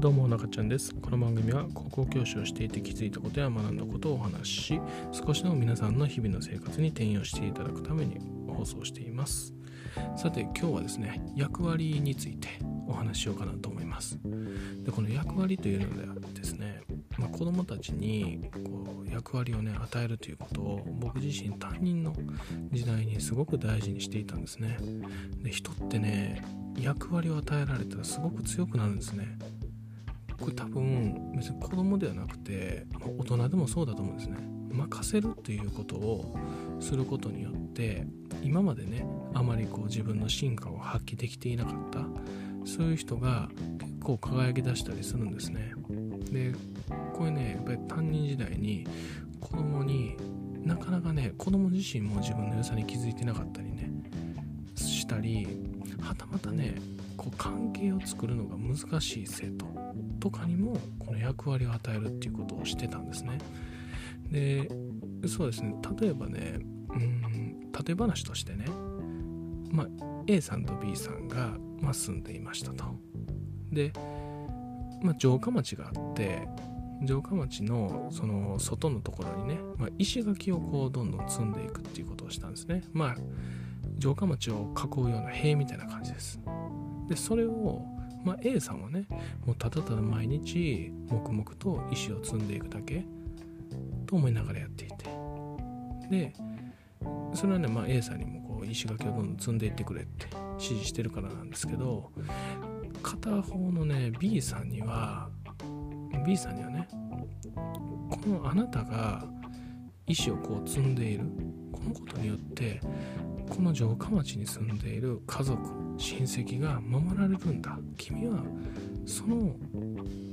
どうも中ちゃんです。この番組は高校教師をしていて気づいたことや学んだことをお話しし少しでも皆さんの日々の生活に転用していただくために放送しています。さて今日はですね役割についてお話ししようかなと思います。でこの役割というのではですね、まあ、子供たちにこう役割をね与えるということを僕自身担任の時代にすごく大事にしていたんですね。で人ってね役割を与えられたらすごく強くなるんですね。これ多分別に子供ではなくて大人でもそうだと思うんですね。任せるっていうことをすることによって今までねあまりこう自分の進化を発揮できていなかったそういう人が結構輝き出したりするんですね。でこれねやっぱり担任時代に子供になかなかね子供自身も自分の良さに気づいてなかったりねしたりはたまたねこう関係を作るのが難しい生徒とかにもこの役割を与えるっていうことをしてたんですね。でそうですね。例えばねうん例え話としてねまあ A さんと B さんが、まあ、住んでいましたと。で、まあ、城下町があって城下町のその外のところにね、まあ、石垣をこうどんどん積んでいくっていうことをしたんですね。まあ城下町を囲うような塀みたいな感じです。でそれを、まあ、A さんはねもうただただ毎日黙々と石を積んでいくだけと思いながらやっていて。でそれはね、まあ、A さんにもこう石垣をどんどん積んでいってくれって指示してるからなんですけど片方のね B さんには B さんにはねこのあなたが石をこう積んでいる。このことによってこの城下町に住んでいる家族親戚が守られるんだ。君はその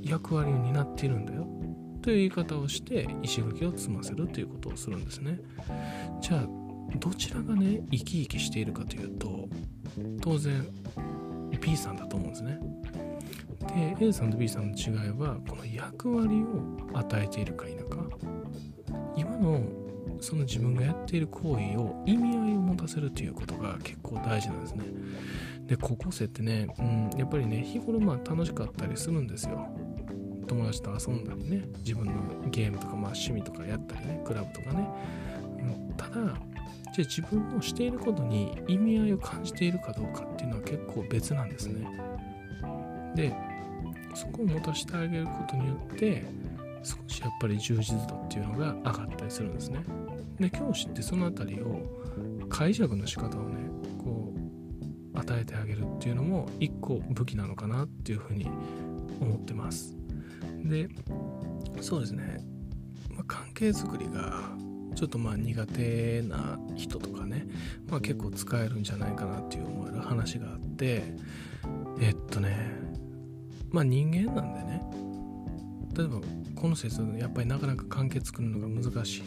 役割を担っているんだよ。という言い方をして石垣を積ませるということをするんですね。じゃあどちらがね生き生きしているかというと当然 B さんだと思うんですね。で A さんと B さんの違いはこの役割を与えているか否か。のその自分がやっている行為を意味合いを持たせるということが結構大事なんですね。で高校生ってね、うん、やっぱりね日頃まあ楽しかったりするんですよ。友達と遊んだりね自分のゲームとか、まあ、趣味とかやったりねクラブとかね、うん、ただじゃあ自分のしていることに意味合いを感じているかどうかっていうのは結構別なんですね。でそこを持たせてあげることによって少しやっぱり充実度っていうのが上がったりするんですね。で教師ってその辺りを解釈の仕方をねこう与えてあげるっていうのも一個武器なのかなっていうふうに思ってます。でそうですね、まあ、関係づくりがちょっとまあ苦手な人とかね、まあ、結構使えるんじゃないかなっていう思える話があってえっとねまあ人間なんでね例えばこの説やっぱりなかなか関係作るのが難しい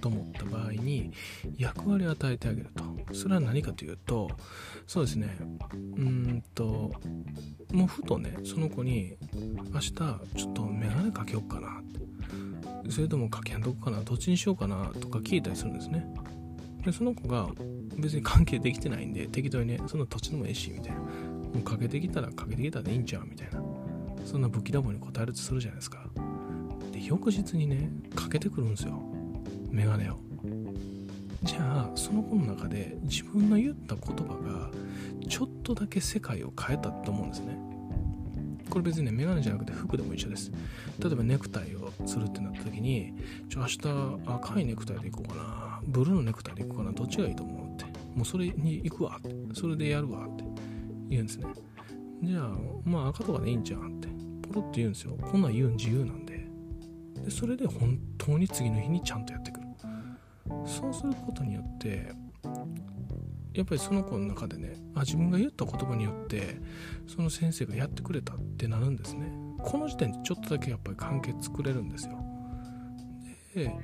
と思った場合に役割を与えてあげると。それは何かというとそうですね。うんともうふとねその子に明日ちょっと眼鏡かけようかなそれともかけんとこかなどっちにしようかなとか聞いたりするんですね。でその子が別に関係できてないんで適当にねその土地でもええしみたいな。もうかけてきたらかけてきたらいいんちゃうみたいな。そんな武器ダボに答えるとするじゃないですか。で翌日にねかけてくるんですよ。メガネを。じゃあその子の中で自分の言った言葉がちょっとだけ世界を変えたって思うんですね。これ別にねメガネじゃなくて服でも一緒です。例えばネクタイをするってなった時にちょ明日赤いネクタイでいこうかな。ブルーのネクタイでいこうかな。どっちがいいと思うって。もうそれに行くわって。それでやるわって言うんですね。じゃあまあ赤とかでいいんじゃんって。ポロって言うんですよ。こんなん言うん自由なんで。でそれで本当に次の日にちゃんとやってくる。そうすることによってやっぱりその子の中でねあ自分が言った言葉によってその先生がやってくれたってなるんですね。この時点でちょっとだけやっぱり関係作れるんですよ。で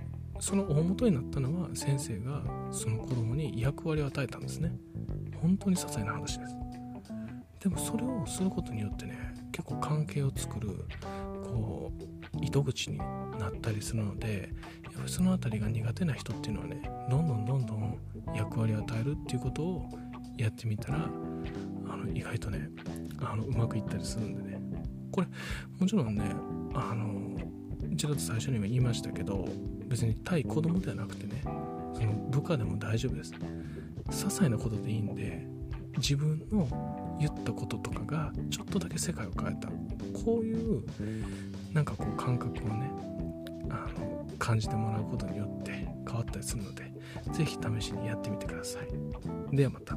その大元になったのは先生がその子供に役割を与えたんですね。本当に些細な話です。でもそれをすることによってね結構関係を作るこう糸口になったりするのでやっぱりその辺りが苦手な人っていうのはねどんどんどんどん役割を与えるっていうことをやってみたらあの意外とねあのうまくいったりするんでね。これもちろんねあの一度と最初にも言いましたけど別に対子供ではなくてねその部下でも大丈夫です。些細なことでいいんで自分の言ったこととかがちょっとだけ世界を変えた。こういうなんかこう感覚をねあの感じてもらうことによって変わったりするので是非試しにやってみてください。ではまた。